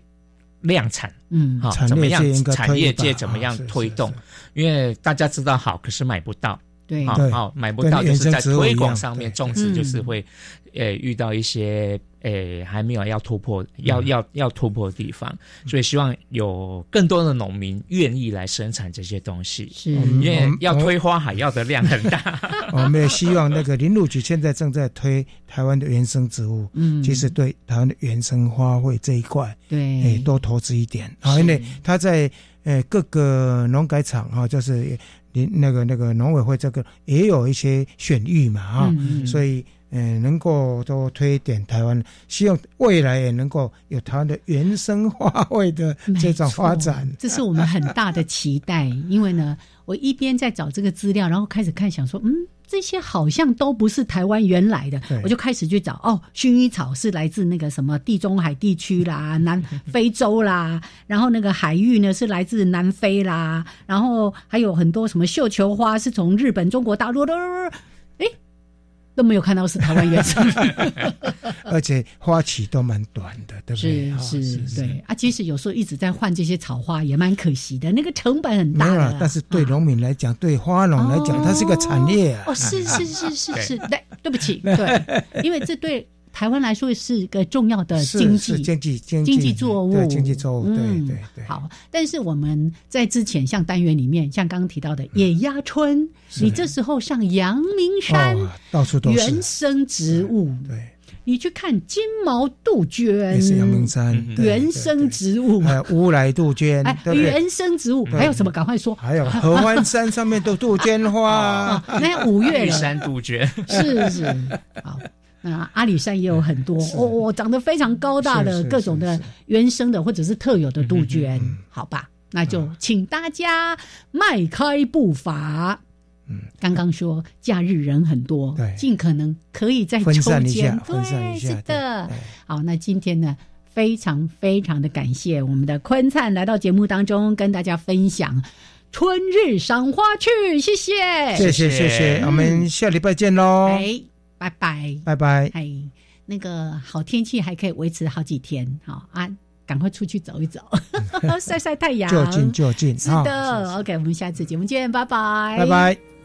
量产，嗯，好，怎么样？产业界怎么样推动？因为大家知道好，可是买不到，对，好，买不到就是在推广上面，种植就是会，呃，遇到一些。诶，还没有要突破，要要要突破的地方，所以希望有更多的农民愿意来生产这些东西，是，因为要推花海要的量很大。我们也希望那个林路局现在正在推台湾的原生植物，嗯，其实对台湾的原生花卉这一块，对，诶，多投资一点。好，因为他在诶各个农改场啊，就是林那个那个农委会这个也有一些选育嘛啊，所以。嗯，能够多推点台湾，希望未来也能够有台湾的原生花卉的这种发展，这是我们很大的期待。因为呢，我一边在找这个资料，然后开始看，想说，嗯，这些好像都不是台湾原来的，我就开始去找。哦，薰衣草是来自那个什么地中海地区啦，南 非洲啦，然后那个海域呢是来自南非啦，然后还有很多什么绣球花是从日本、中国大陆的。都没有看到是台湾原生，而且花期都蛮短的，对不对？是是，对啊。即使有时候一直在换这些草花，也蛮可惜的，那个成本很大。没有，但是对农民来讲，对花农来讲，它是个产业啊。哦，是是是是是，对，对不起，对，因为这对。台湾来说是一个重要的经济经济经济作物，经济作物，对对对。好，但是我们在之前像单元里面，像刚刚提到的野鸭春，你这时候上阳明山，到处都是。原生植物，对，你去看金毛杜鹃，也是阳明山原生植物，还有乌来杜鹃，哎，原生植物还有什么？赶快说！还有 合欢山上面的杜鹃花，那五月山杜鹃。是是。好。那阿里山也有很多哦，长得非常高大的各种的原生的或者是特有的杜鹃，好吧？那就请大家迈开步伐。嗯，刚刚说假日人很多，对，尽可能可以在分散一下，对，是的。好，那今天呢，非常非常的感谢我们的坤灿来到节目当中跟大家分享春日赏花去，谢谢，谢谢，谢谢，我们下礼拜见喽。哎，拜拜，拜拜。哎，那个好天气还可以维持好几天，好啊。赶快出去走一走，晒晒太阳，就近就近。是的，OK，我们下次节目见，拜拜，拜拜。